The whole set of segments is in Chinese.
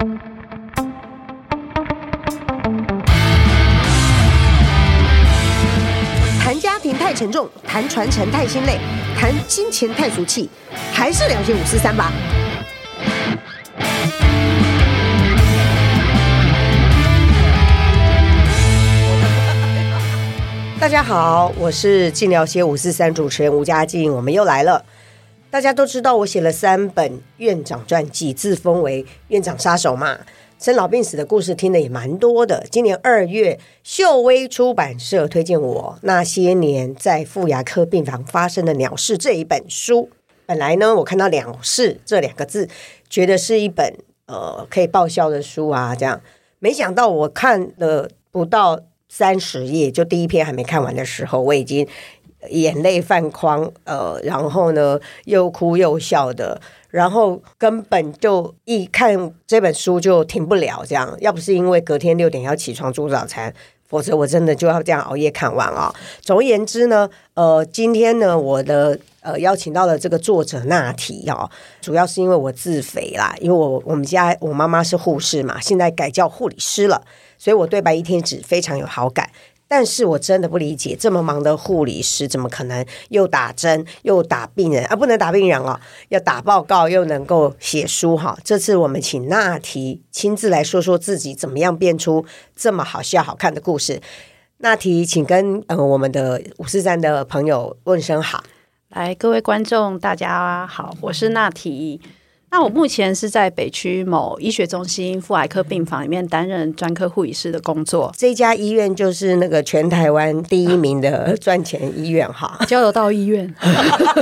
谈家庭太沉重，谈传承太心累，谈金钱太俗气，还是聊些五四三吧。大家好，我是晋聊些五四三主持人吴佳静，我们又来了。大家都知道我写了三本院长传记，自封为院长杀手嘛。生老病死的故事听的也蛮多的。今年二月，秀威出版社推荐我《那些年在妇牙科病房发生的鸟事》这一本书。本来呢，我看到“鸟事”这两个字，觉得是一本呃可以报销的书啊，这样。没想到我看了不到三十页，就第一篇还没看完的时候，我已经。眼泪泛眶，呃，然后呢，又哭又笑的，然后根本就一看这本书就停不了，这样。要不是因为隔天六点要起床煮早餐，否则我真的就要这样熬夜看完啊。总而言之呢，呃，今天呢，我的呃邀请到了这个作者娜提啊，主要是因为我自肥啦，因为我我们家我妈妈是护士嘛，现在改叫护理师了，所以我对白衣天使非常有好感。但是我真的不理解，这么忙的护理师怎么可能又打针又打病人啊？不能打病人哦，要打报告又能够写书哈。这次我们请娜缇亲自来说说自己怎么样变出这么好笑好看的故事。娜缇，请跟呃我们的五四三的朋友问声好。来，各位观众大家好，我是娜缇。那我目前是在北区某医学中心妇癌科病房里面担任专科护理师的工作。这家医院就是那个全台湾第一名的 赚钱医院哈，交流道医院。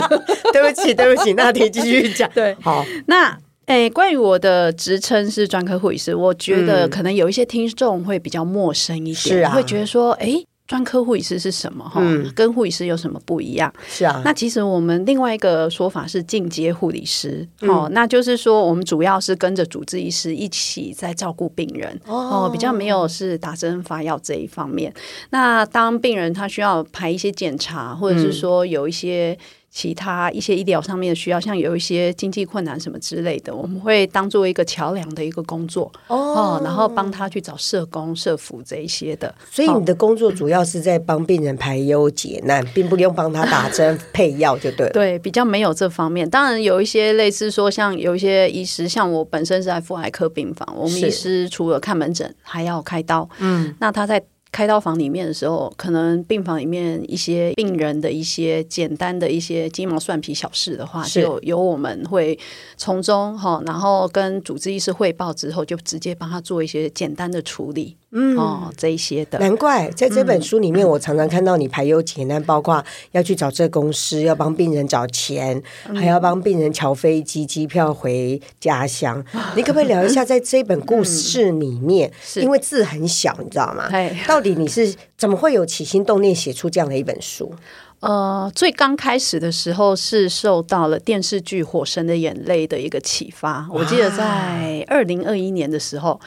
对不起，对不起，娜缇继续讲。对，好。那诶，关于我的职称是专科护理师，我觉得可能有一些听众会比较陌生一点，是啊，会觉得说，诶。专科护理师是什么？哈、嗯，跟护理师有什么不一样？是啊，那其实我们另外一个说法是进阶护理师，哦、嗯，那就是说我们主要是跟着主治医师一起在照顾病人，哦，比较没有是打针发药这一方面。那当病人他需要排一些检查，或者是说有一些。其他一些医疗上面的需要，像有一些经济困难什么之类的，我们会当做一个桥梁的一个工作哦，然后帮他去找社工、社服这一些的。所以你的工作主要是在帮病人排忧解难，并不用帮他打针配药，就对了。对，比较没有这方面。当然有一些类似说，像有一些医师，像我本身是在妇癌科病房，我们医师除了看门诊，还要开刀。嗯，那他在。开刀房里面的时候，可能病房里面一些病人的一些简单的一些鸡毛蒜皮小事的话，就由我们会从中哈，然后跟主治医师汇报之后，就直接帮他做一些简单的处理。嗯，哦，这一些的，难怪在这本书里面，我常常看到你排忧解难，包括要去找这公司，要帮病人找钱，还要帮病人瞧飞机、机票回家乡。你可不可以聊一下，在这本故事里面，因为字很小，你知道吗？到底你是怎么会有起心动念写出这样的一本书？呃，最刚开始的时候是受到了电视剧《火神的眼泪》的一个启发。我记得在二零二一年的时候，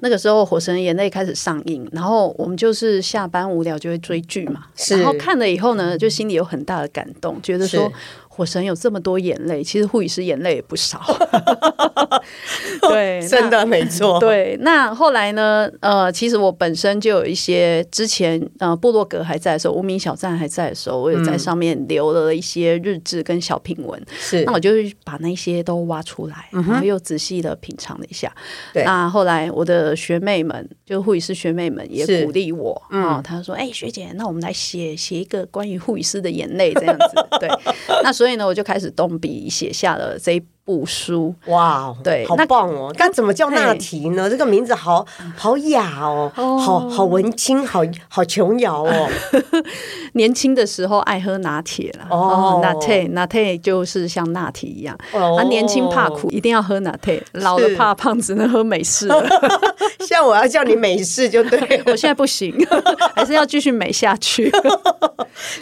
那个时候《火神的眼泪》开始上映，然后我们就是下班无聊就会追剧嘛，然后看了以后呢，就心里有很大的感动，觉得说。火神有这么多眼泪，其实护理师眼泪也不少。对，真的没错。对，那后来呢？呃，其实我本身就有一些之前呃布洛格还在的时候，无名小站还在的时候，我也在上面留了一些日志跟小品文。是、嗯，那我就把那些都挖出来，然后又仔细的品尝了一下。对、嗯，那后来我的学妹们，就护理师学妹们也鼓励我，嗯，她说：“哎、欸，学姐，那我们来写写一个关于护理师的眼泪这样子。”对，那所以。所以呢，我就开始动笔写下了这一部书。哇，对，好棒哦！那怎么叫娜缇呢？这个名字好好雅哦，哦好好文青，好好琼瑶哦。年轻的时候爱喝拿铁了哦，拿铁拿铁就是像拿铁一样。哦、啊，年轻怕苦，一定要喝拿铁；老了怕胖，只能喝美式。现在我要叫你美式就对，我现在不行，还是要继续美下去。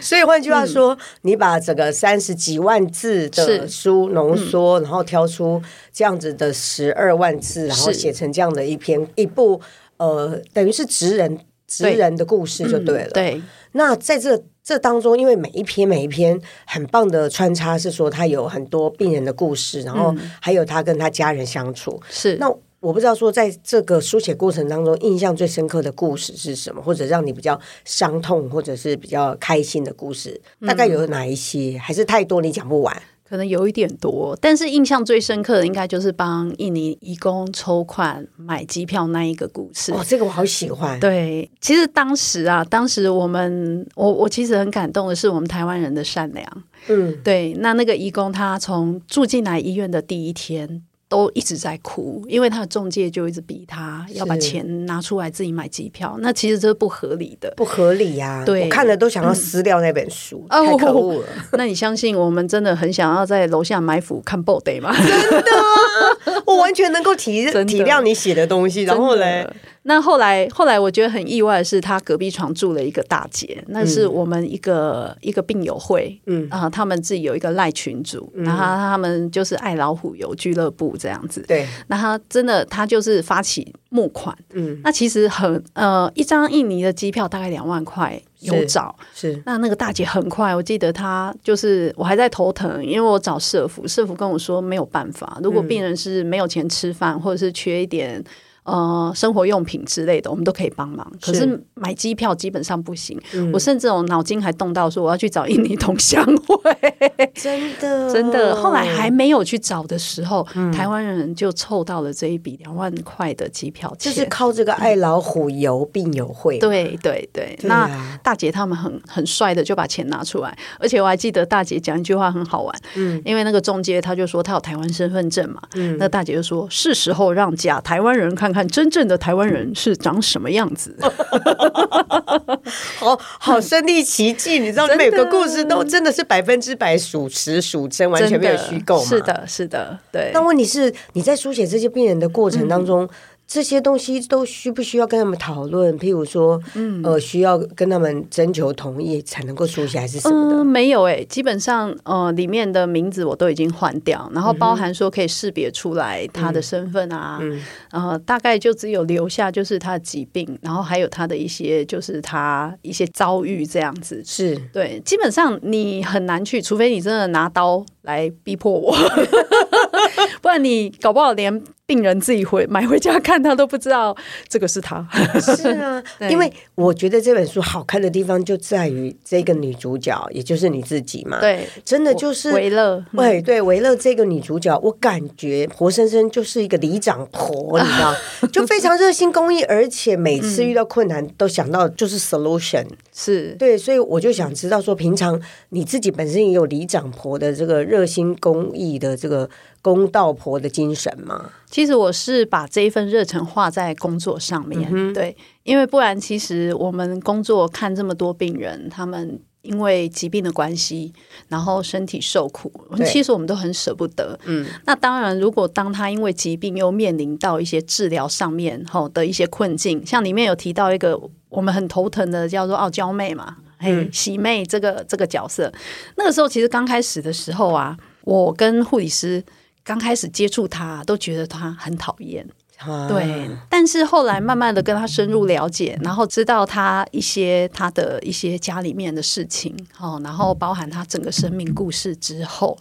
所以换句话说，嗯、你把整个三十几万字的书浓缩，然后挑出这样子的十二万字，然后写成这样的一篇一部呃，等于是职人职人的故事就对了。对，那在这这当中，因为每一篇每一篇很棒的穿插，是说他有很多病人的故事，然后还有他跟他家人相处。是那。我不知道说在这个书写过程当中，印象最深刻的故事是什么，或者让你比较伤痛，或者是比较开心的故事，大概有哪一些？嗯、还是太多你讲不完？可能有一点多，但是印象最深刻的应该就是帮印尼义工筹款买机票那一个故事。哦，这个我好喜欢。对，其实当时啊，当时我们我我其实很感动的是我们台湾人的善良。嗯，对，那那个义工他从住进来医院的第一天。都一直在哭，因为他的中介就一直逼他要把钱拿出来自己买机票，那其实这是不合理的，不合理呀、啊！对，我看了都想要撕掉那本书，嗯、太可恶了、哦。那你相信我们真的很想要在楼下埋伏看 body 吗？真的、啊，我完全能够体体谅你写的东西。然后嘞。那后来，后来我觉得很意外的是，他隔壁床住了一个大姐，那是我们一个、嗯、一个病友会，嗯啊，他们自己有一个赖群组，嗯、然后他们就是爱老虎游俱乐部这样子，对，那他真的他就是发起募款，嗯，那其实很呃，一张印尼的机票大概两万块有找，是，那那个大姐很快，我记得她就是我还在头疼，因为我找社福，社福跟我说没有办法，如果病人是没有钱吃饭，或者是缺一点。呃，生活用品之类的，我们都可以帮忙。可是买机票基本上不行。嗯、我甚至我脑筋还动到说，我要去找印尼同乡会。真的，真的。后来还没有去找的时候，嗯、台湾人就凑到了这一笔两万块的机票钱。就是靠这个爱老虎游病友会。对对对。那大姐他们很很帅的就把钱拿出来，而且我还记得大姐讲一句话很好玩。嗯。因为那个中介他就说他有台湾身份证嘛。嗯。那大姐就说是时候让假台湾人看。看真正的台湾人是长什么样子，好好身临其境，你知道，每个故事都真的是百分之百属实属真，完全没有虚构。是的，是的，对。那问题是，你在书写这些病人的过程当中。嗯这些东西都需不需要跟他们讨论？譬如说，嗯，呃，需要跟他们征求同意才能够书写，还是什么的？嗯、没有诶、欸，基本上，呃，里面的名字我都已经换掉，然后包含说可以识别出来他的身份啊，嗯，然后大概就只有留下就是他的疾病，然后还有他的一些就是他一些遭遇这样子。是对，基本上你很难去，除非你真的拿刀来逼迫我，不然你搞不好连。病人自己回买回家看，他都不知道这个是他。是啊，因为我觉得这本书好看的地方就在于这个女主角，也就是你自己嘛。对，真的就是维乐。对对，维乐这个女主角，我感觉活生生就是一个里长婆，你知道，就非常热心公益，而且每次遇到困难都想到就是 solution。是对，所以我就想知道说，平常你自己本身也有里长婆的这个热心公益的这个。公道婆的精神吗？其实我是把这一份热忱画在工作上面，嗯、对，因为不然，其实我们工作看这么多病人，他们因为疾病的关系，然后身体受苦，其实我们都很舍不得。嗯，那当然，如果当他因为疾病又面临到一些治疗上面后的一些困境，像里面有提到一个我们很头疼的叫做傲娇妹嘛，嗯，喜妹这个这个角色，那个时候其实刚开始的时候啊，我跟护理师。刚开始接触他，都觉得他很讨厌，啊、对。但是后来慢慢的跟他深入了解，然后知道他一些他的一些家里面的事情，哦，然后包含他整个生命故事之后，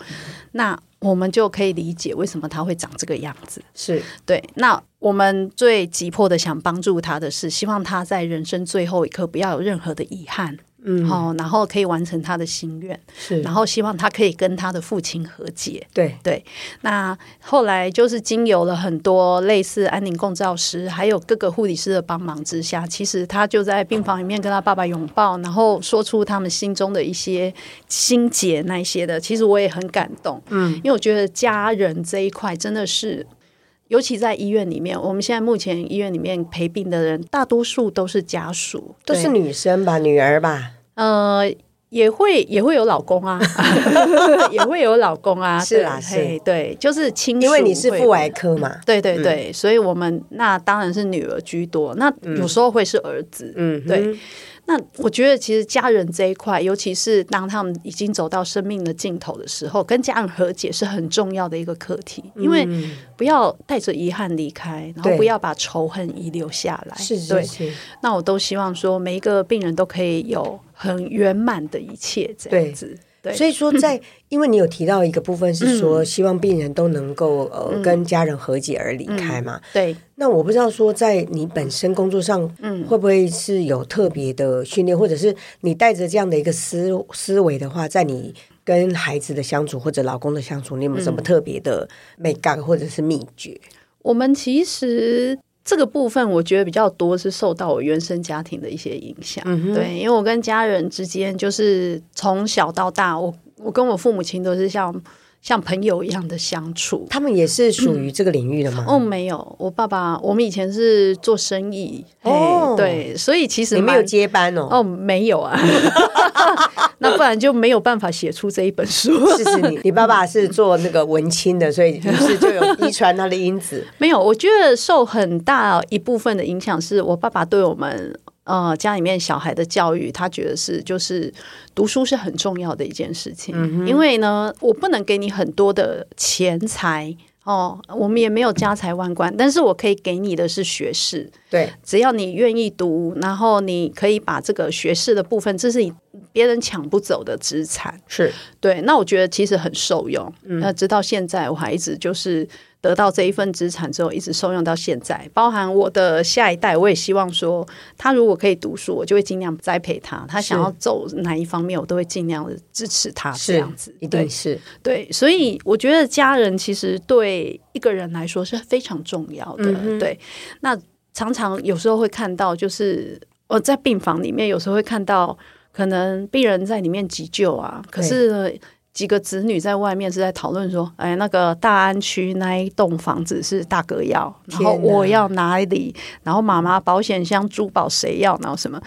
那我们就可以理解为什么他会长这个样子。是对。那我们最急迫的想帮助他的是，希望他在人生最后一刻不要有任何的遗憾。嗯，好，然后可以完成他的心愿，是，然后希望他可以跟他的父亲和解。对对，那后来就是经由了很多类似安宁共照师，还有各个护理师的帮忙之下，其实他就在病房里面跟他爸爸拥抱，然后说出他们心中的一些心结那一些的。其实我也很感动，嗯，因为我觉得家人这一块真的是。尤其在医院里面，我们现在目前医院里面陪病的人，大多数都是家属，都是女生吧，女儿吧，呃，也会也会有老公啊，也会有老公啊，是啊，是，对，就是亲属，因为你是妇外科嘛，对对对，嗯、所以我们那当然是女儿居多，那有时候会是儿子，嗯，对。那我觉得，其实家人这一块，尤其是当他们已经走到生命的尽头的时候，跟家人和解是很重要的一个课题。因为不要带着遗憾离开，然后不要把仇恨遗留下来。是是是。那我都希望说，每一个病人都可以有很圆满的一切，这样子。对，所以说在，因为你有提到一个部分是说，希望病人都能够呃跟家人和解而离开嘛。对。那我不知道说，在你本身工作上，嗯，会不会是有特别的训练，或者是你带着这样的一个思思维的话，在你跟孩子的相处或者老公的相处，你有没有什么特别的美感或者是秘诀？我们其实。这个部分我觉得比较多是受到我原生家庭的一些影响，嗯、对，因为我跟家人之间就是从小到大，我我跟我父母亲都是像像朋友一样的相处。他们也是属于这个领域的吗？嗯、哦，没有，我爸爸我们以前是做生意，哦，对，所以其实你没有接班哦，哦，没有啊。那不然就没有办法写出这一本书。是是，你你爸爸是做那个文青的，所以于是就有遗传他的因子。没有，我觉得受很大一部分的影响是我爸爸对我们呃家里面小孩的教育，他觉得是就是读书是很重要的一件事情。嗯、因为呢，我不能给你很多的钱财。哦，我们也没有家财万贯，但是我可以给你的是学士。对，只要你愿意读，然后你可以把这个学士的部分，这是你别人抢不走的资产。是对，那我觉得其实很受用。那、嗯、直到现在，我还一直就是。得到这一份资产之后，一直受用到现在，包含我的下一代，我也希望说，他如果可以读书，我就会尽量栽培他。他想要走哪一方面，我都会尽量的支持他。这样子，一定是对。所以我觉得家人其实对一个人来说是非常重要的。嗯、对，那常常有时候会看到，就是我在病房里面，有时候会看到，可能病人在里面急救啊，可是。几个子女在外面是在讨论说：“哎，那个大安区那一栋房子是大哥要，然后我要哪里？然后妈妈保险箱珠宝谁要？然后什么？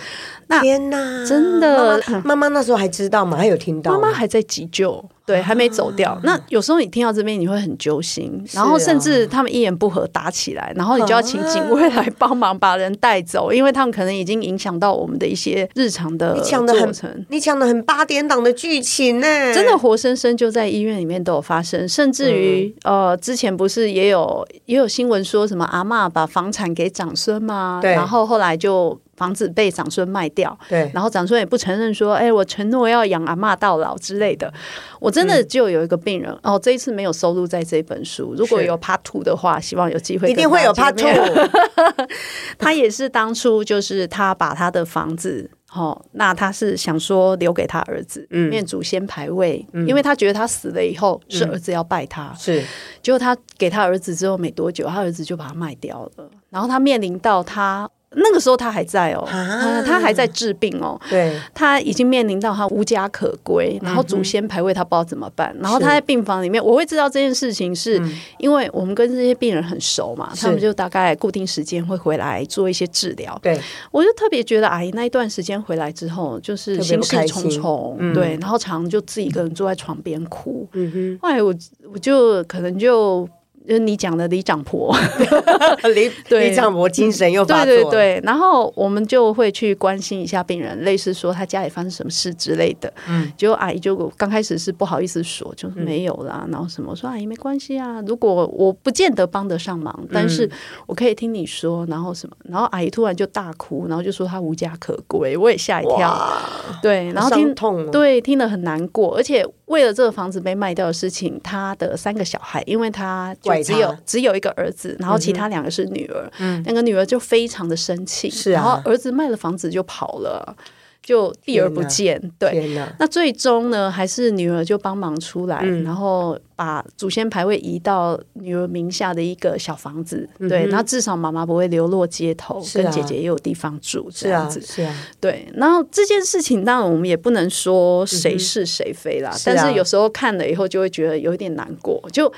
那天哪，真的，妈妈，妈妈那时候还知道吗？还有听到？妈妈还在急救。”对，还没走掉。啊、那有时候你听到这边，你会很揪心，然后甚至他们一言不合打起来，然后你就要请警卫来帮忙把人带走，啊、因为他们可能已经影响到我们的一些日常的过程。你讲的很八点档的剧情呢，真的活生生就在医院里面都有发生，甚至于、嗯、呃，之前不是也有也有新闻说什么阿嬷把房产给长孙吗？对，然后后来就。房子被长孙卖掉，对，然后长孙也不承认说，哎，我承诺要养阿妈到老之类的。我真的就有一个病人，嗯、哦，这一次没有收录在这本书。如果有 Part Two 的话，希望有机会，一定会有 Part Two。他也是当初就是他把他的房子，哦，那他是想说留给他儿子，嗯，念祖先牌位，嗯、因为他觉得他死了以后是儿子要拜他，嗯、是。结果他给他儿子之后没多久，他儿子就把他卖掉了，然后他面临到他。那个时候他还在哦，啊、他还在治病哦。对，他已经面临到他无家可归，然后祖先排位他不知道怎么办。嗯、然后他在病房里面，我会知道这件事情，是因为我们跟这些病人很熟嘛，嗯、他们就大概固定时间会回来做一些治疗。对，我就特别觉得阿姨那一段时间回来之后，就是心事重重，嗯、对，然后常常就自己一个人坐在床边哭。嗯哼，后来我我就可能就。就是你讲的里长婆，里里 长婆精神又发作，对对对。然后我们就会去关心一下病人，类似说他家里发生什么事之类的。嗯，结果阿姨就刚开始是不好意思说，就没有啦。嗯、然后什么我说阿姨没关系啊，如果我不见得帮得上忙，但是我可以听你说。然后什么？然后阿姨突然就大哭，然后就说她无家可归，我也吓一跳。哇对，然后听痛，对，听得很难过，而且。为了这个房子被卖掉的事情，他的三个小孩，因为他就只有只有一个儿子，然后其他两个是女儿，嗯、那个女儿就非常的生气，是啊、然后儿子卖了房子就跑了。就避而不见，对，那最终呢，还是女儿就帮忙出来，嗯、然后把祖先牌位移到女儿名下的一个小房子，对，那至少妈妈不会流落街头，啊、跟姐姐也有地方住，这样子，是啊，是啊。对。然后这件事情，当然我们也不能说谁是谁非啦，嗯、但是有时候看了以后，就会觉得有一点难过，就。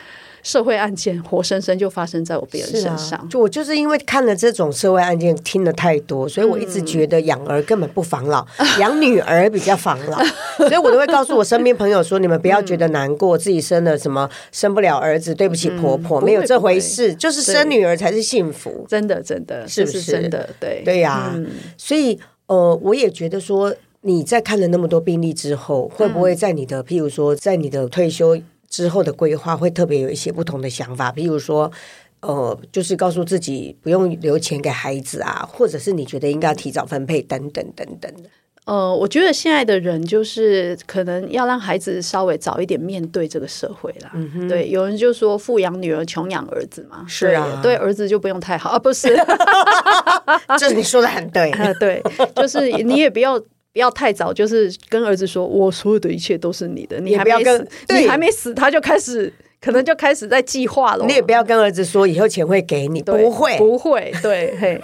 社会案件活生生就发生在我别人身上，啊、就我就是因为看了这种社会案件听得太多，所以我一直觉得养儿根本不防老，养、嗯、女儿比较防老，所以我都会告诉我身边朋友说：你们不要觉得难过，嗯、自己生了什么生不了儿子，对不起婆婆，嗯、没有这回事，就是生女儿才是幸福，真的真的是不是，是？真的？对。对呀、啊，嗯、所以呃，我也觉得说你在看了那么多病例之后，会不会在你的譬如说在你的退休。之后的规划会特别有一些不同的想法，比如说，呃，就是告诉自己不用留钱给孩子啊，或者是你觉得应该要提早分配等等等等的。呃，我觉得现在的人就是可能要让孩子稍微早一点面对这个社会啦。嗯、对，有人就说富养女儿，穷养儿子嘛。是啊，对，对儿子就不用太好啊，不是？这你说的很对。对，就是你也不要不要太早，就是跟儿子说，我所有的一切都是你的，你还没死，你还没死，他就开始。可能就开始在计划了。你也不要跟儿子说以后钱会给你，对不会，不会。对，嘿，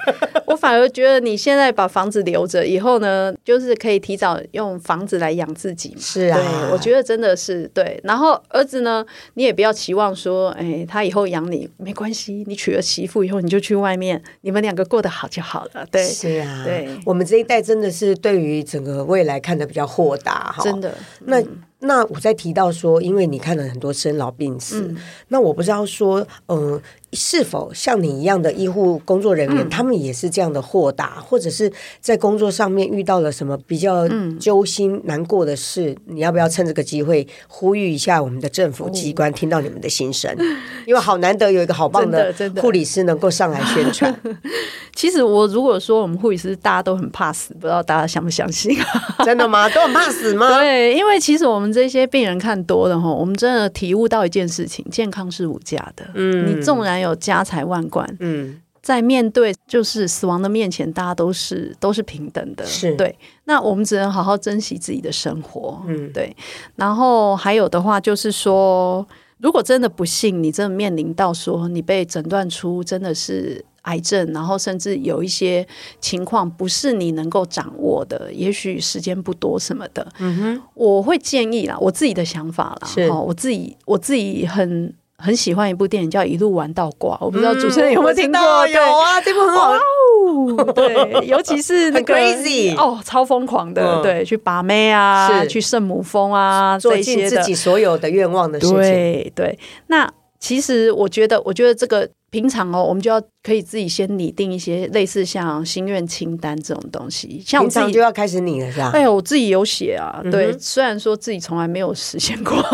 我反而觉得你现在把房子留着，以后呢，就是可以提早用房子来养自己嘛。是啊，对，我觉得真的是对。然后儿子呢，你也不要期望说，哎，他以后养你没关系，你娶了媳妇以后你就去外面，你们两个过得好就好了。对，是啊，对，我们这一代真的是对于整个未来看得比较豁达哈。真的，那。那我在提到说，因为你看了很多生老病死，嗯、那我不知道说，嗯、呃。是否像你一样的医护工作人员，嗯、他们也是这样的豁达，或者是在工作上面遇到了什么比较揪心、难过的事？嗯、你要不要趁这个机会呼吁一下我们的政府机关，听到你们的心声？哦、因为好难得有一个好棒的护理师能够上来宣传。其实我如果说我们护理师大家都很怕死，不知道大家相不相信？真的吗？都很怕死吗？对，因为其实我们这些病人看多了哈，我们真的体悟到一件事情：健康是无价的。嗯，你纵然有。有家财万贯，嗯，在面对就是死亡的面前，大家都是都是平等的，是对。那我们只能好好珍惜自己的生活，嗯，对。然后还有的话就是说，如果真的不幸，你真的面临到说你被诊断出真的是癌症，然后甚至有一些情况不是你能够掌握的，也许时间不多什么的，嗯哼，我会建议啦，我自己的想法啦，是哦，我自己我自己很。很喜欢一部电影叫《一路玩到挂》，我不知道主持人有没有听过？嗯、有啊，这部很好。哦、对，尤其是那个 crazy 哦，超疯狂的，嗯、对，去把妹啊，是去圣母峰啊，做尽自己所有的愿望的事情。对对，那其实我觉得，我觉得这个。平常哦，我们就要可以自己先拟定一些类似像心愿清单这种东西，像我自己就要开始拟了，是吧？哎呦，我自己有写啊，对，虽然说自己从来没有实现过。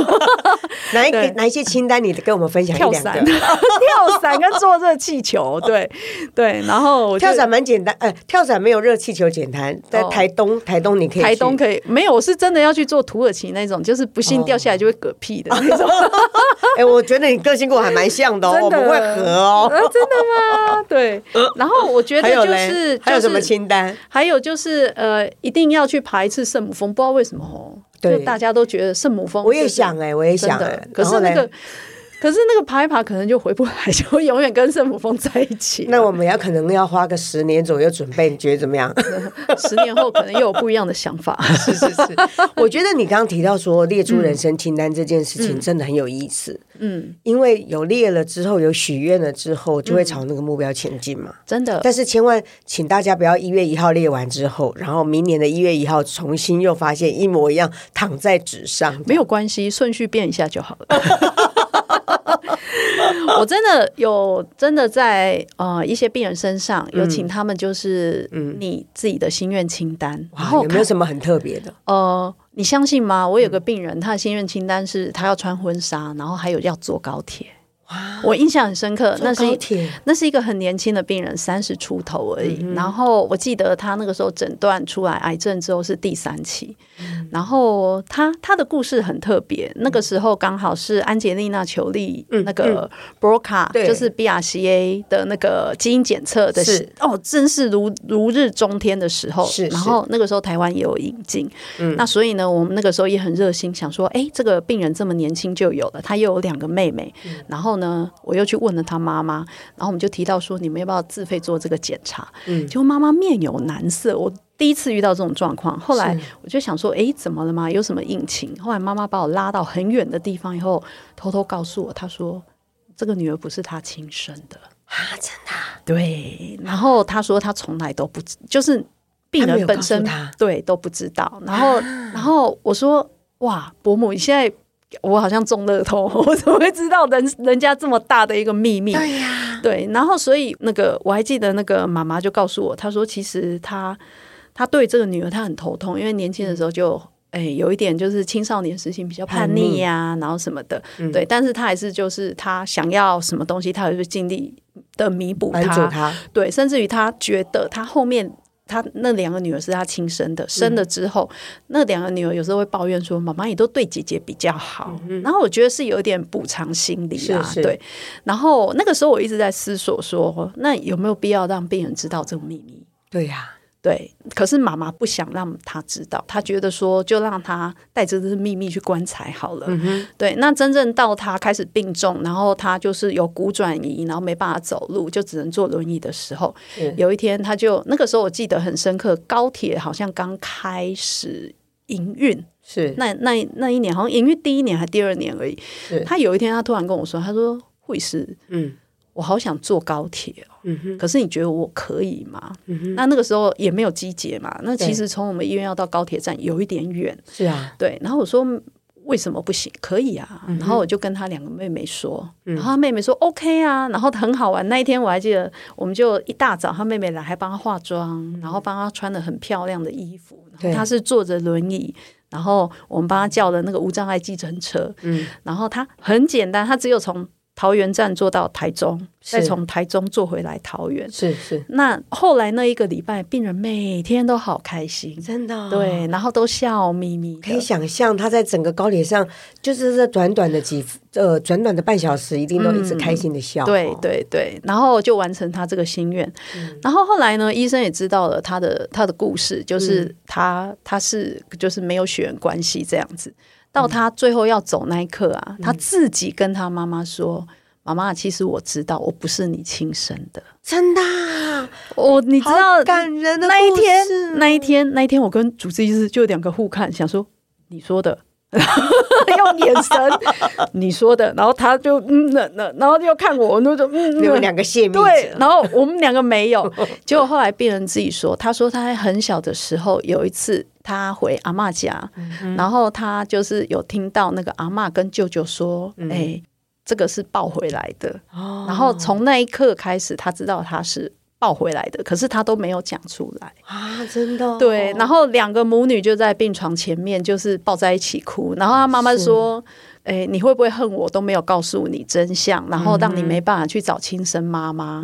哪一哪一些清单，你跟我们分享一两个？跳伞，跳伞跟坐热气球，对对。然后跳伞蛮简单，哎，跳伞没有热气球简单。在台东，台东你可以，台东可以，没有，我是真的要去做土耳其那种，就是不幸掉下来就会嗝屁的那种。哎，我觉得你个性跟我还蛮像的哦，我们会合。哦，真的吗？对，然后我觉得就是还有什么清单？还有就是呃，一定要去爬一次圣母峰，不知道为什么哦，对，大家都觉得圣母峰，我也想哎，我也想哎，可是那个。可是那个爬一爬可能就回不来，就会永远跟圣母峰在一起。那我们要可能要花个十年左右准备，你觉得怎么样？十年后可能又有不一样的想法。是 是是，我觉得你刚刚提到说列出人生清单这件事情真的很有意思。嗯，因为有列了之后，有许愿了之后，就会朝那个目标前进嘛。真的。但是千万请大家不要一月一号列完之后，然后明年的一月一号重新又发现一模一样躺在纸上。没有关系，顺序变一下就好了。我真的有真的在呃一些病人身上有请他们就是你自己的心愿清单，嗯、然后有没有什么很特别的？呃，你相信吗？我有个病人，他的心愿清单是他要穿婚纱，然后还有要坐高铁。我印象很深刻，那是一那是一个很年轻的病人，三十出头而已。嗯、然后我记得他那个时候诊断出来癌症之后是第三期。嗯、然后他他的故事很特别，嗯、那个时候刚好是安杰丽娜裘丽那个 BRCA、就是 BRCA 的那个基因检测的是。哦，真是如如日中天的时候。是，是。然后那个时候台湾也有引进，嗯、那所以呢，我们那个时候也很热心，想说，哎，这个病人这么年轻就有了，他又有两个妹妹，嗯、然后。呢，我又去问了他妈妈，然后我们就提到说，你们要不要自费做这个检查？嗯，结果妈妈面有难色。我第一次遇到这种状况，后来我就想说，哎，怎么了吗？有什么隐情？后来妈妈把我拉到很远的地方以后，偷偷告诉我，她说这个女儿不是她亲生的啊，真的？对。然后她说她从来都不知，就是病人本身对都不知道。然后，然后我说，哇，伯母，你现在。我好像中乐透，我怎么会知道人人家这么大的一个秘密？对呀，对，然后所以那个我还记得那个妈妈就告诉我，她说其实她她对这个女儿她很头痛，因为年轻的时候就哎有一点就是青少年时期比较叛逆呀、啊，然后什么的，嗯、对，但是她还是就是她想要什么东西，她还是尽力的弥补她，她。对，甚至于她觉得她后面。他那两个女儿是他亲生的，生了之后，嗯、那两个女儿有时候会抱怨说：“妈妈也都对姐姐比较好。嗯”然后我觉得是有点补偿心理啊，是是对。然后那个时候我一直在思索说，那有没有必要让病人知道这个秘密？对呀、啊。对，可是妈妈不想让他知道，她觉得说就让他带着这个秘密去棺材好了。嗯、对，那真正到他开始病重，然后他就是有骨转移，然后没办法走路，就只能坐轮椅的时候，有一天他就那个时候我记得很深刻，高铁好像刚开始营运，是那那那一年好像营运第一年还第二年而已。他有一天他突然跟我说，他说会是嗯。我好想坐高铁哦，嗯，可是你觉得我可以吗？嗯，那那个时候也没有机捷嘛，那其实从我们医院要到高铁站有一点远，是啊，对。然后我说为什么不行？可以啊。然后我就跟他两个妹妹说，然后他妹妹说 OK 啊，然后很好玩。那一天我还记得，我们就一大早，他妹妹来还帮他化妆，然后帮他穿的很漂亮的衣服。他是坐着轮椅，然后我们帮他叫了那个无障碍计程车，嗯，然后他很简单，他只有从。桃园站坐到台中，再从台中坐回来桃园。是是。那后来那一个礼拜，病人每天都好开心，真的。对，然后都笑眯眯。可以想象他在整个高铁上，就是这短短的几呃短短的半小时，一定都一直开心的笑。对对对，然后就完成他这个心愿。然后后来呢，医生也知道了他的他的故事，就是他他是就是没有血缘关系这样子。到他最后要走那一刻啊，嗯、他自己跟他妈妈说：“妈妈，其实我知道我不是你亲生的，真的、啊。我你知道感人的那一天，那一天，那一天，我跟主治医师就两个互看，想说你说的，用眼神 你说的，然后他就嗯那那，然后又看我，那种嗯，你们两个泄密，对，然后我们两个没有，结果后来病人自己说，他说他在很小的时候有一次。”他回阿妈家，嗯、然后他就是有听到那个阿妈跟舅舅说：“哎、嗯欸，这个是抱回来的。哦”然后从那一刻开始，他知道他是抱回来的，可是他都没有讲出来啊！真的、哦、对。然后两个母女就在病床前面，就是抱在一起哭。然后他妈妈说：“哎、欸，你会不会恨我都没有告诉你真相，然后让你没办法去找亲生妈妈？”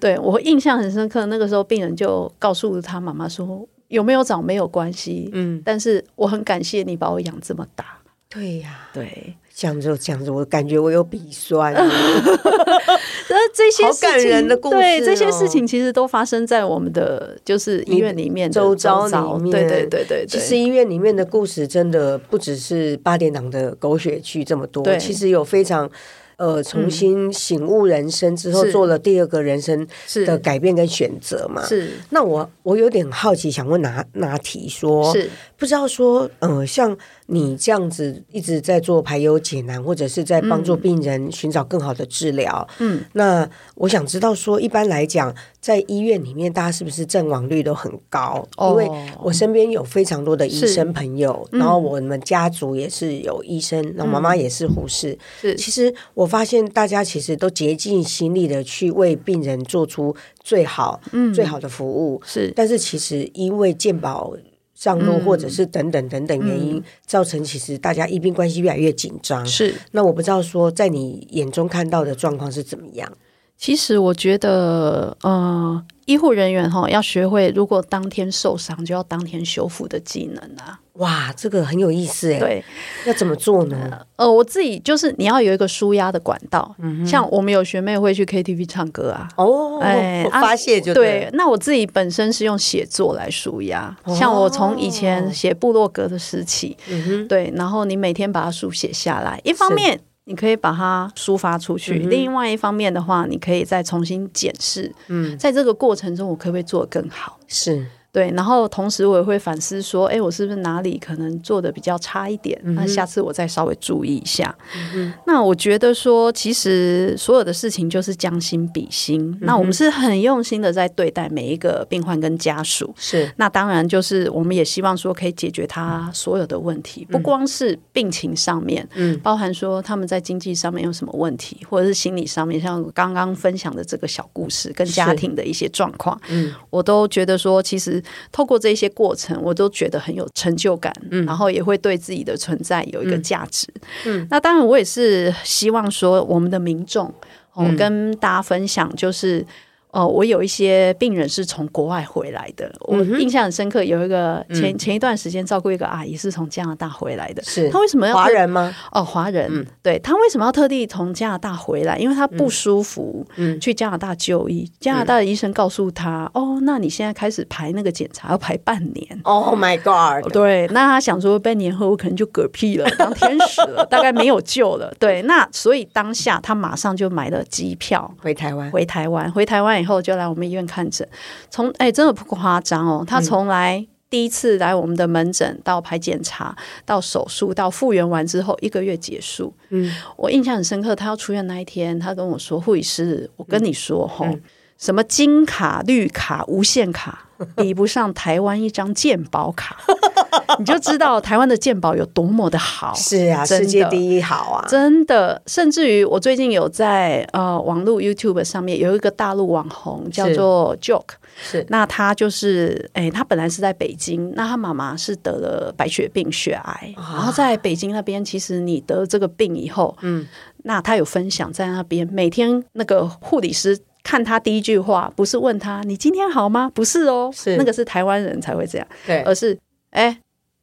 对我印象很深刻。那个时候，病人就告诉他妈妈说。有没有找没有关系，嗯，但是我很感谢你把我养这么大。对呀，对，讲着讲着，我感觉我有鼻酸。那这些事情，对这些事情，其实都发生在我们的就是医院里面周遭里面。对对对对，其实医院里面的故事真的不只是八点档的狗血剧这么多，其实有非常。呃，重新醒悟人生之后，嗯、做了第二个人生的改变跟选择嘛。是，那我我有点好奇，想问拿拿题说，是。不知道说，呃，像你这样子一直在做排忧解难，或者是在帮助病人寻找更好的治疗。嗯，那我想知道说，一般来讲，在医院里面，大家是不是阵亡率都很高？哦、因为我身边有非常多的医生朋友，嗯、然后我们家族也是有医生，然后妈妈也是护士。是，其实我。我发现大家其实都竭尽心力的去为病人做出最好、嗯、最好的服务，是。但是其实因为健保上路，或者是等等等等原因，嗯、造成其实大家医病关系越来越紧张。是。那我不知道说，在你眼中看到的状况是怎么样？其实我觉得，呃，医护人员哈要学会，如果当天受伤，就要当天修复的技能啊。哇，这个很有意思哎。对，要怎么做呢？呃，我自己就是你要有一个舒压的管道。像我们有学妹会去 KTV 唱歌啊。哦，哎，发泄就对。对，那我自己本身是用写作来舒压。哦、像我从以前写部落格的时期，对，然后你每天把它书写下来，一方面你可以把它抒发出去，是另外一方面的话，你可以再重新检视。嗯，在这个过程中，我可不可以做得更好？是。对，然后同时我也会反思说，哎，我是不是哪里可能做的比较差一点？嗯、那下次我再稍微注意一下。嗯、那我觉得说，其实所有的事情就是将心比心。嗯、那我们是很用心的在对待每一个病患跟家属。是，那当然就是我们也希望说可以解决他所有的问题，嗯、不光是病情上面，嗯，包含说他们在经济上面有什么问题，或者是心理上面，像刚刚分享的这个小故事跟家庭的一些状况，嗯，我都觉得说其实。透过这些过程，我都觉得很有成就感，嗯，然后也会对自己的存在有一个价值，嗯，嗯，那当然，我也是希望说，我们的民众，我跟大家分享，就是，哦，我有一些病人是从国外回来的，我印象很深刻。有一个前前一段时间照顾一个阿姨是从加拿大回来的，是她为什么要华人吗？哦，华人。对，她为什么要特地从加拿大回来？因为她不舒服，去加拿大就医。加拿大的医生告诉她：“哦，那你现在开始排那个检查，要排半年。” Oh my god！对，那她想说，半年后我可能就嗝屁了，当天使了，大概没有救了。对，那所以当下她马上就买了机票回台湾，回台湾，回台湾以后就来我们医院看诊。从哎，真的不夸张哦，他从来第一次来我们的门诊到排检查到手术到复原完之后一个月结束。嗯，我印象很深刻，他要出院那一天，他跟我说：“护理师，我跟你说吼，什么金卡、绿卡、无限卡。”比不上台湾一张健保卡，你就知道台湾的健保有多么的好。是啊，世界第一好啊！真的，甚至于我最近有在呃网络 YouTube 上面有一个大陆网红叫做 Joke，是那他就是哎，他本来是在北京，那他妈妈是得了白血病血癌，然后在北京那边，其实你得这个病以后，嗯，那他有分享在那边，每天那个护理师。看他第一句话不是问他，你今天好吗？不是哦，是那个是台湾人才会这样，对，而是哎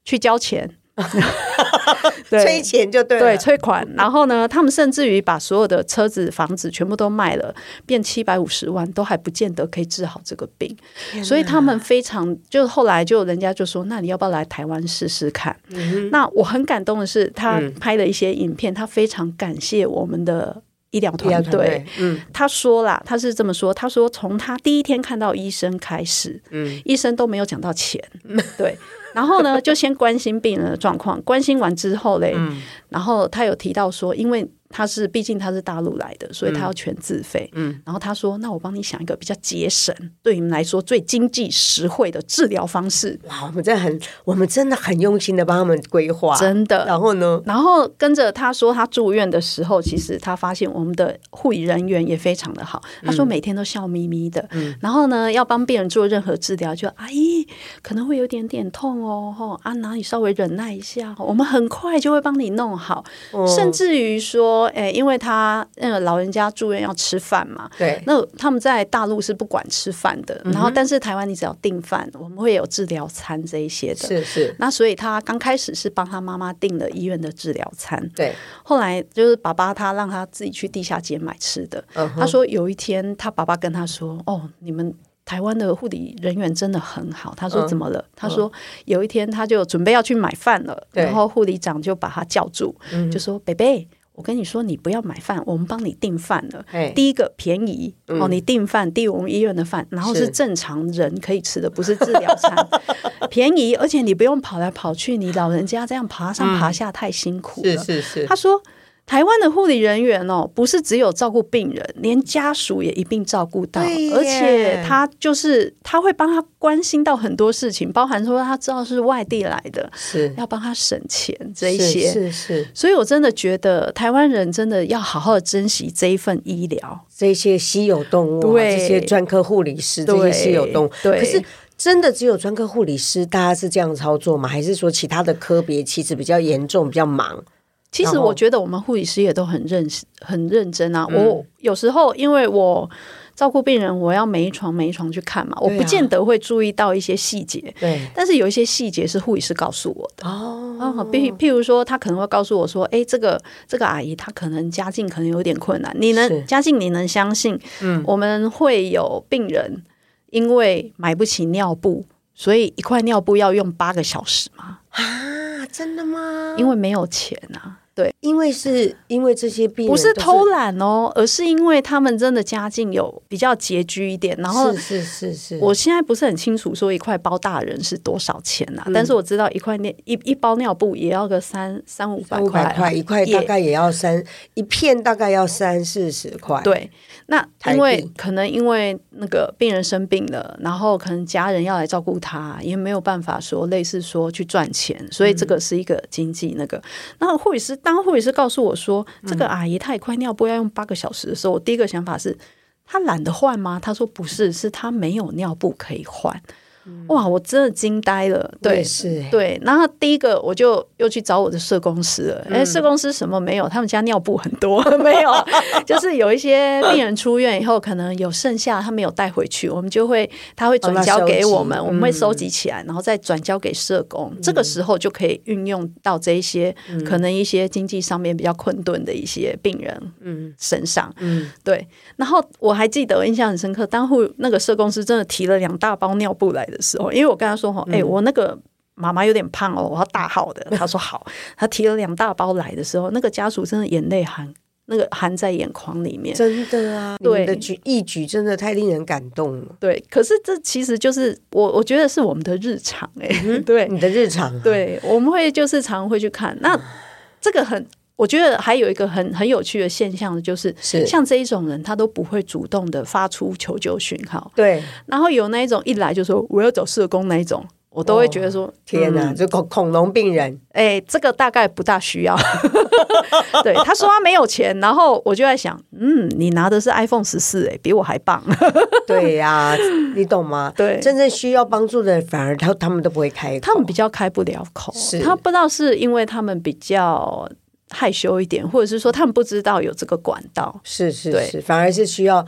去交钱，对催钱就对了，对，催款。然后呢，他们甚至于把所有的车子、房子全部都卖了，变七百五十万，都还不见得可以治好这个病。所以他们非常，就后来就人家就说，那你要不要来台湾试试看？嗯、那我很感动的是，他拍了一些影片，嗯、他非常感谢我们的。医疗团队，嗯，他说啦，他是这么说，他说从他第一天看到医生开始，嗯，医生都没有讲到钱，嗯、对，然后呢，就先关心病人的状况，关心完之后嘞，嗯、然后他有提到说，因为。他是，毕竟他是大陆来的，所以他要全自费。嗯，然后他说：“那我帮你想一个比较节省，对你们来说最经济实惠的治疗方式。”哇，我们真的很，我们真的很用心的帮他们规划，真的。然后呢，然后跟着他说，他住院的时候，其实他发现我们的护理人员也非常的好。他说每天都笑眯眯的。嗯，然后呢，要帮病人做任何治疗，就阿姨可能会有点点痛哦，吼啊，哪里稍微忍耐一下，我们很快就会帮你弄好，哦、甚至于说。哎，因为他那个老人家住院要吃饭嘛，对，那他们在大陆是不管吃饭的，嗯、然后但是台湾你只要订饭，我们会有治疗餐这一些的，是是。那所以他刚开始是帮他妈妈订了医院的治疗餐，对。后来就是爸爸他让他自己去地下街买吃的，嗯、他说有一天他爸爸跟他说：“哦，你们。”台湾的护理人员真的很好。他说：“怎么了？”嗯、他说：“有一天他就准备要去买饭了，对然后护理长就把他叫住，嗯、就说：‘贝贝，我跟你说，你不要买饭，我们帮你订饭了。嘿第一个便宜、嗯、哦，你订饭订我们医院的饭，然后是正常人可以吃的，不是治疗餐，便宜，而且你不用跑来跑去，你老人家这样爬上爬下太辛苦了。嗯”是是是，他说。台湾的护理人员哦，不是只有照顾病人，连家属也一并照顾到，而且他就是他会帮他关心到很多事情，包含说他知道是外地来的，是要帮他省钱这一些，是是，是。所以我真的觉得台湾人真的要好好的珍惜这一份医疗，这些稀有动物，对这些专科护理师，这些稀有动物。对，可是真的只有专科护理师，大家是这样操作吗？还是说其他的科别其实比较严重，比较忙？其实我觉得我们护理师也都很认很认真啊。嗯、我有时候因为我照顾病人，我要每一床每一床去看嘛，啊、我不见得会注意到一些细节。对，但是有一些细节是护理师告诉我的。哦，譬譬如说，他可能会告诉我说：“哎，这个这个阿姨她可能家境可能有点困难，你能家境你能相信？嗯，我们会有病人因为买不起尿布，所以一块尿布要用八个小时吗？啊，真的吗？因为没有钱啊。”对，因为是因为这些病人不是偷懒哦，而是因为他们真的家境有比较拮据一点。然后是是是是，我现在不是很清楚说一块包大人是多少钱呐？但是我知道一块尿一一包尿布也要个三三五百块，一块大概也要三一片大概要三四十块。对，那因为可能因为那个病人生病了，然后可能家人要来照顾他，也没有办法说类似说去赚钱，所以这个是一个经济那个。那护理师。当护理师告诉我说：“这个阿姨她一块尿布要用八个小时的时候，我第一个想法是，她懒得换吗？”他说：“不是，是她没有尿布可以换。”哇，我真的惊呆了。对，是，对。然后第一个我就又去找我的社公司了。哎，社公司什么没有？他们家尿布很多，没有。就是有一些病人出院以后，可能有剩下，他没有带回去，我们就会他会转交给我们，我们会收集起来，然后再转交给社工。这个时候就可以运用到这一些可能一些经济上面比较困顿的一些病人嗯身上嗯对。然后我还记得印象很深刻，当护那个社公司真的提了两大包尿布来的时候，因为我跟他说：“哈，哎，我那个妈妈有点胖哦，我要大号的。”他说：“好。”他提了两大包来的时候，那个家属真的眼泪含那个含在眼眶里面，真的啊！对，的举一举真的太令人感动了。对，可是这其实就是我我觉得是我们的日常哎，对，你的日常，对，我们会就是常会去看。那这个很，我觉得还有一个很很有趣的现象，就是像这一种人，他都不会主动的发出求救讯号。对，然后有那一种一来就说我要找社工那一种。我都会觉得说，哦、天哪，这恐恐龙病人，哎，这个大概不大需要。对，他说他没有钱，然后我就在想，嗯，你拿的是 iPhone 十四，哎，比我还棒。对呀、啊，你懂吗？对，真正需要帮助的人，反而他他们都不会开口，他们比较开不了口。是，他不知道是因为他们比较害羞一点，或者是说他们不知道有这个管道。是是是，反而是需要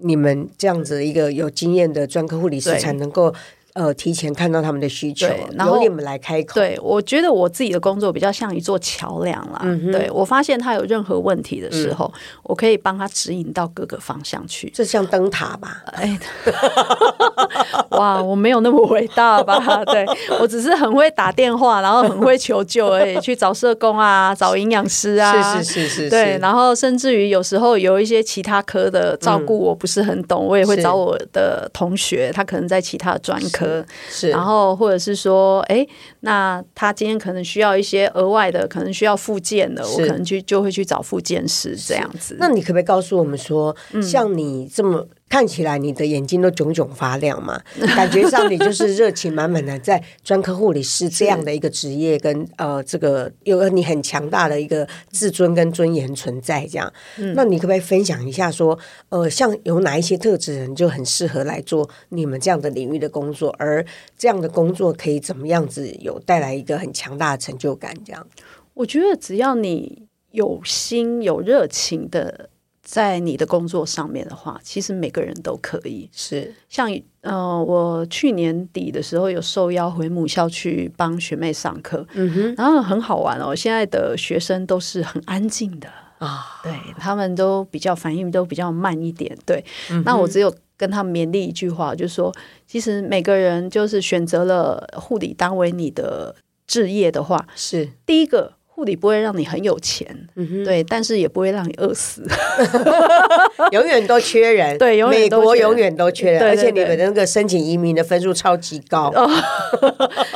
你们这样子一个有经验的专科护理师才能够。呃，提前看到他们的需求，然后由你们来开口。对，我觉得我自己的工作比较像一座桥梁啦。嗯、对，我发现他有任何问题的时候，嗯、我可以帮他指引到各个方向去。这像灯塔吧？哎，哇，我没有那么伟大吧？对，我只是很会打电话，然后很会求救而已，去找社工啊，找营养师啊，是是是是，是。对，然后甚至于有时候有一些其他科的照顾我不是很懂，嗯、我也会找我的同学，他可能在其他的专科。是，然后或者是说，哎，那他今天可能需要一些额外的，可能需要复健的，我可能去就会去找复健师这样子。那你可不可以告诉我们说，嗯、像你这么？看起来你的眼睛都炯炯发亮嘛，感觉上你就是热情满满的，在专科护理师这样的一个职业跟呃这个有你很强大的一个自尊跟尊严存在这样。嗯、那你可不可以分享一下说，呃，像有哪一些特质人就很适合来做你们这样的领域的工作，而这样的工作可以怎么样子有带来一个很强大的成就感？这样，我觉得只要你有心有热情的。在你的工作上面的话，其实每个人都可以。是像呃，我去年底的时候有受邀回母校去帮学妹上课，嗯哼，然后很好玩哦。现在的学生都是很安静的啊，对，他们都比较反应都比较慢一点。对，嗯，那我只有跟他们勉励一句话，就是说，其实每个人就是选择了护理当为你的职业的话，是第一个。护理不会让你很有钱，对，但是也不会让你饿死，永远都缺人。对，永远都缺人，美国永远都缺人，而且你们的那个申请移民的分数超级高。哦、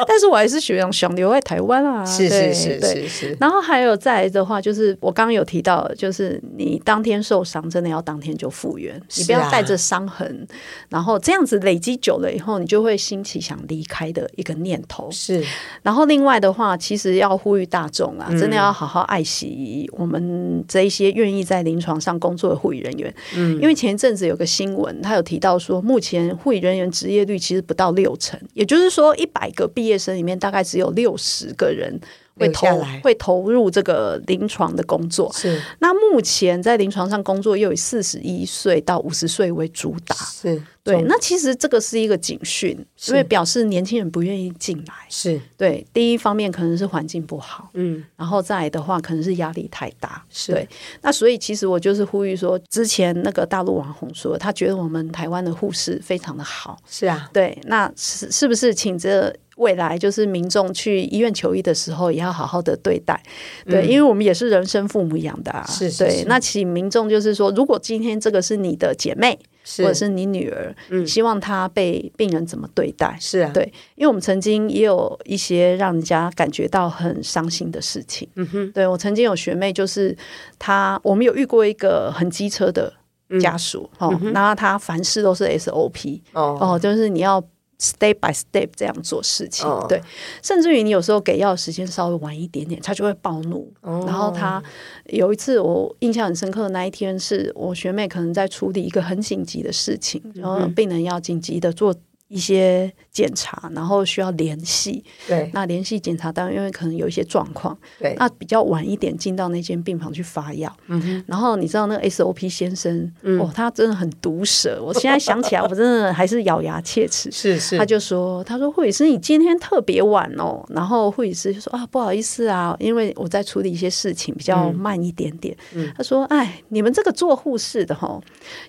但是我还是想想留在台湾啊，是是是是是。然后还有再来的话，就是我刚刚有提到，就是你当天受伤，真的要当天就复原，啊、你不要带着伤痕，然后这样子累积久了以后，你就会兴起想离开的一个念头。是。然后另外的话，其实要呼吁大众啊。真的要好好爱惜我们这一些愿意在临床上工作的护理人员，嗯，因为前一阵子有个新闻，他有提到说，目前护理人员职业率其实不到六成，也就是说，一百个毕业生里面大概只有六十个人。会投会投入这个临床的工作，是那目前在临床上工作又以四十一岁到五十岁为主打，是对。那其实这个是一个警讯，是因为表示年轻人不愿意进来，是对。第一方面可能是环境不好，嗯，然后再来的话可能是压力太大，是对。那所以其实我就是呼吁说，之前那个大陆网红说，他觉得我们台湾的护士非常的好，是啊，对。那是是不是请着？未来就是民众去医院求医的时候，也要好好的对待，对，嗯、因为我们也是人生父母养的啊，是，是，是，对。那请民众就是说，如果今天这个是你的姐妹，或者是你女儿，嗯，希望她被病人怎么对待？是啊，对，因为我们曾经也有一些让人家感觉到很伤心的事情。嗯哼，对我曾经有学妹，就是她，我们有遇过一个很机车的家属，嗯、哦，那他凡事都是 SOP，哦，哦，就是你要。Step by step 这样做事情，oh. 对，甚至于你有时候给药的时间稍微晚一点点，他就会暴怒。Oh. 然后他有一次我印象很深刻的那一天，是我学妹可能在处理一个很紧急的事情，然后病人要紧急的做一些检查，然后需要联系。对，那联系检查单位因为可能有一些状况，对，那比较晚一点进到那间病房去发药。嗯哼，然后你知道那个 SOP 先生，嗯、哦，他真的很毒舌。我现在想起来，我真的还是咬牙切齿。是是，他就说，他说护理师，你今天特别晚哦。然后护理师就说啊，不好意思啊，因为我在处理一些事情，比较慢一点点。嗯、他说，哎，你们这个做护士的哈，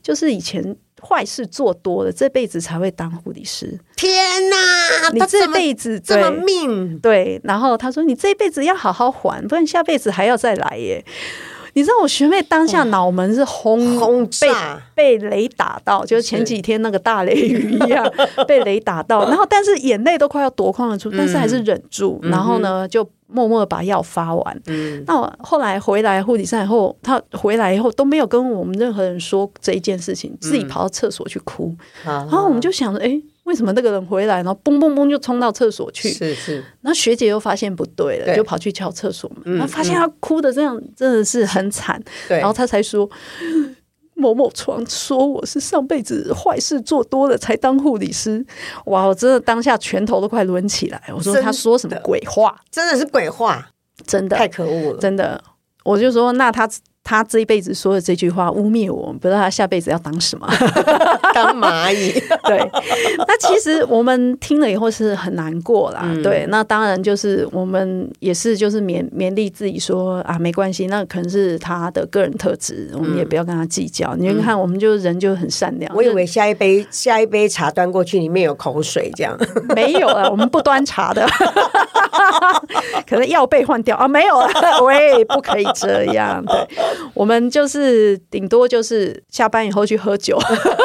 就是以前。坏事做多了，这辈子才会当护理师。天哪，你这辈子这么命对？然后他说：“你这辈子要好好还，不然下辈子还要再来耶。”你知道我学妹当下脑门是轰轰炸，被雷打到，就是前几天那个大雷雨一样 被雷打到，然后但是眼泪都快要夺眶而出，但是还是忍住，然后呢就。默默把药发完。嗯，那我后来回来护理站以后，他回来以后都没有跟我们任何人说这一件事情，自己跑到厕所去哭。嗯、然后我们就想着，哎、欸，为什么那个人回来，然后嘣嘣嘣就冲到厕所去？是是。那学姐又发现不对了，对就跑去敲厕所门，然后发现他哭的这样真的是很惨。对，然后他才说。某某床说我是上辈子坏事做多了才当护理师，哇！我真的当下拳头都快抡起来。我说他说什么鬼话？真的是鬼话，真的太可恶了，真的。我就说那他。他这一辈子说的这句话污蔑我，不知道他下辈子要当什么？当蚂蚁。对，那其实我们听了以后是很难过啦。嗯、对，那当然就是我们也是就是勉勉励自己说啊，没关系，那可能是他的个人特质，我们也不要跟他计较。嗯、你看，我们就人就很善良。我以为下一杯下一杯茶端过去，里面有口水，这样没有啊，我们不端茶的，可能药被换掉啊，没有了，喂，不可以这样，对。我们就是顶多就是下班以后去喝酒，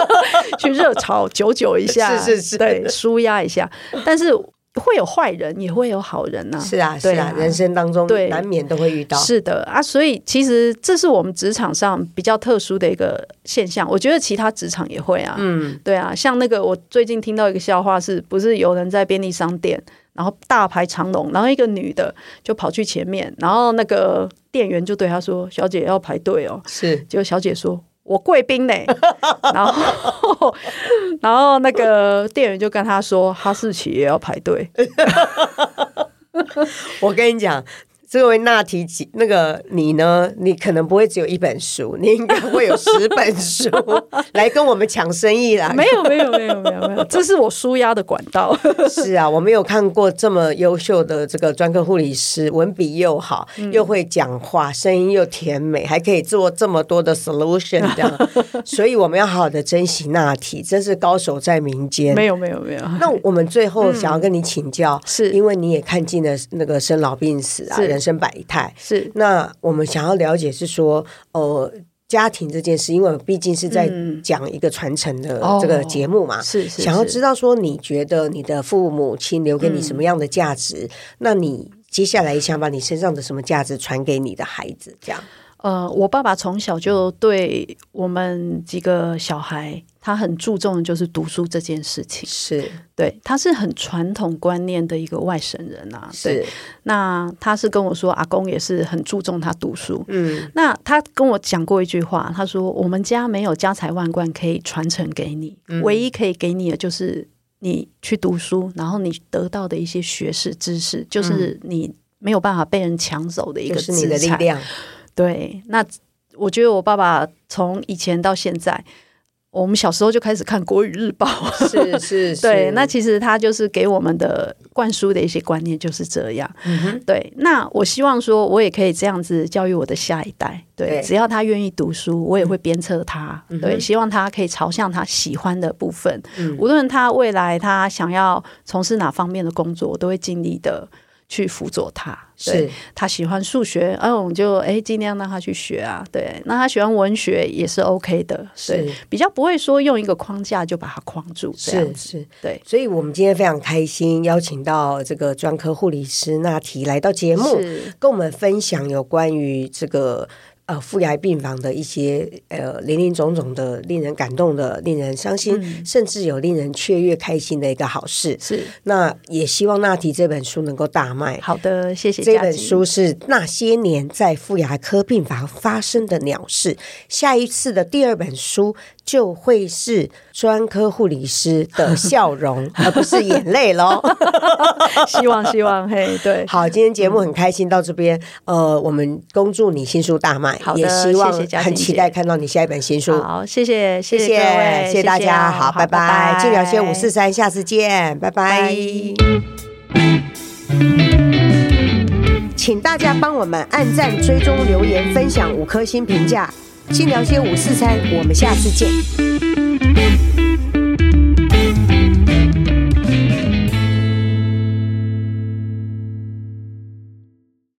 去热炒久久一下，是是是，对，舒压一下。但是会有坏人，也会有好人呐、啊。是啊，是啊，人生当中难免都会遇到。是的啊，所以其实这是我们职场上比较特殊的一个现象。我觉得其他职场也会啊。嗯，对啊，像那个我最近听到一个笑话是，是不是有人在便利商店？然后大排长龙，然后一个女的就跑去前面，然后那个店员就对她说：“小姐要排队哦。”是，结果小姐说：“我贵宾呢。”然后，然后那个店员就跟她说：“哈士奇也要排队。” 我跟你讲。这位娜缇，那个你呢？你可能不会只有一本书，你应该会有十本书 来跟我们抢生意啦。没有，没有，没有，没有，没有，这是我舒压的管道。是啊，我没有看过这么优秀的这个专科护理师，文笔又好，又会讲话，声音又甜美，还可以做这么多的 solution，这样。所以我们要好好的珍惜娜提，真是高手在民间。没有，没有，没有。那我们最后想要跟你请教，是因为你也看尽了那个生老病死啊，人生百态是，那我们想要了解是说，呃，家庭这件事，因为毕竟是在讲一个传承的这个节目嘛，是是，想要知道说，你觉得你的父母亲留给你什么样的价值？那你接下来想把你身上的什么价值传给你的孩子？这样。呃，我爸爸从小就对我们几个小孩，他很注重的就是读书这件事情。是对，他是很传统观念的一个外省人啊。是对，那他是跟我说，阿公也是很注重他读书。嗯，那他跟我讲过一句话，他说：“我们家没有家财万贯可以传承给你，嗯、唯一可以给你的就是你去读书，然后你得到的一些学识知识，就是你没有办法被人抢走的一个资产。就是你的力量。”对，那我觉得我爸爸从以前到现在，我们小时候就开始看《国语日报》，是是是，对，那其实他就是给我们的灌输的一些观念就是这样。嗯，对，那我希望说，我也可以这样子教育我的下一代。对，对只要他愿意读书，我也会鞭策他。嗯、对，希望他可以朝向他喜欢的部分。嗯，无论他未来他想要从事哪方面的工作，我都会尽力的。去辅佐他，对是他喜欢数学，哎，我们就哎尽量让他去学啊。对，那他喜欢文学也是 OK 的，对，是比较不会说用一个框架就把他框住，是是，对。所以我们今天非常开心，邀请到这个专科护理师娜提来到节目，跟我们分享有关于这个。呃，妇癌病房的一些呃，林林总总的令人感动的、令人伤心，嗯、甚至有令人雀跃开心的一个好事。是，那也希望那提这本书能够大卖。好的，谢谢。这本书是那些年在妇牙科病房发生的鸟事。下一次的第二本书就会是专科护理师的笑容，而不是眼泪喽。希望希望嘿，对，好，今天节目很开心到这边，呃，我们恭祝你新书大卖，好，也希望很期待看到你下一本新书。好，谢谢谢谢谢谢，谢谢大家，好，拜拜，晋聊先五四三，下次见，拜拜。请大家帮我们按赞、追踪、留言、分享五颗星评价。先聊些五四三，我们下次见。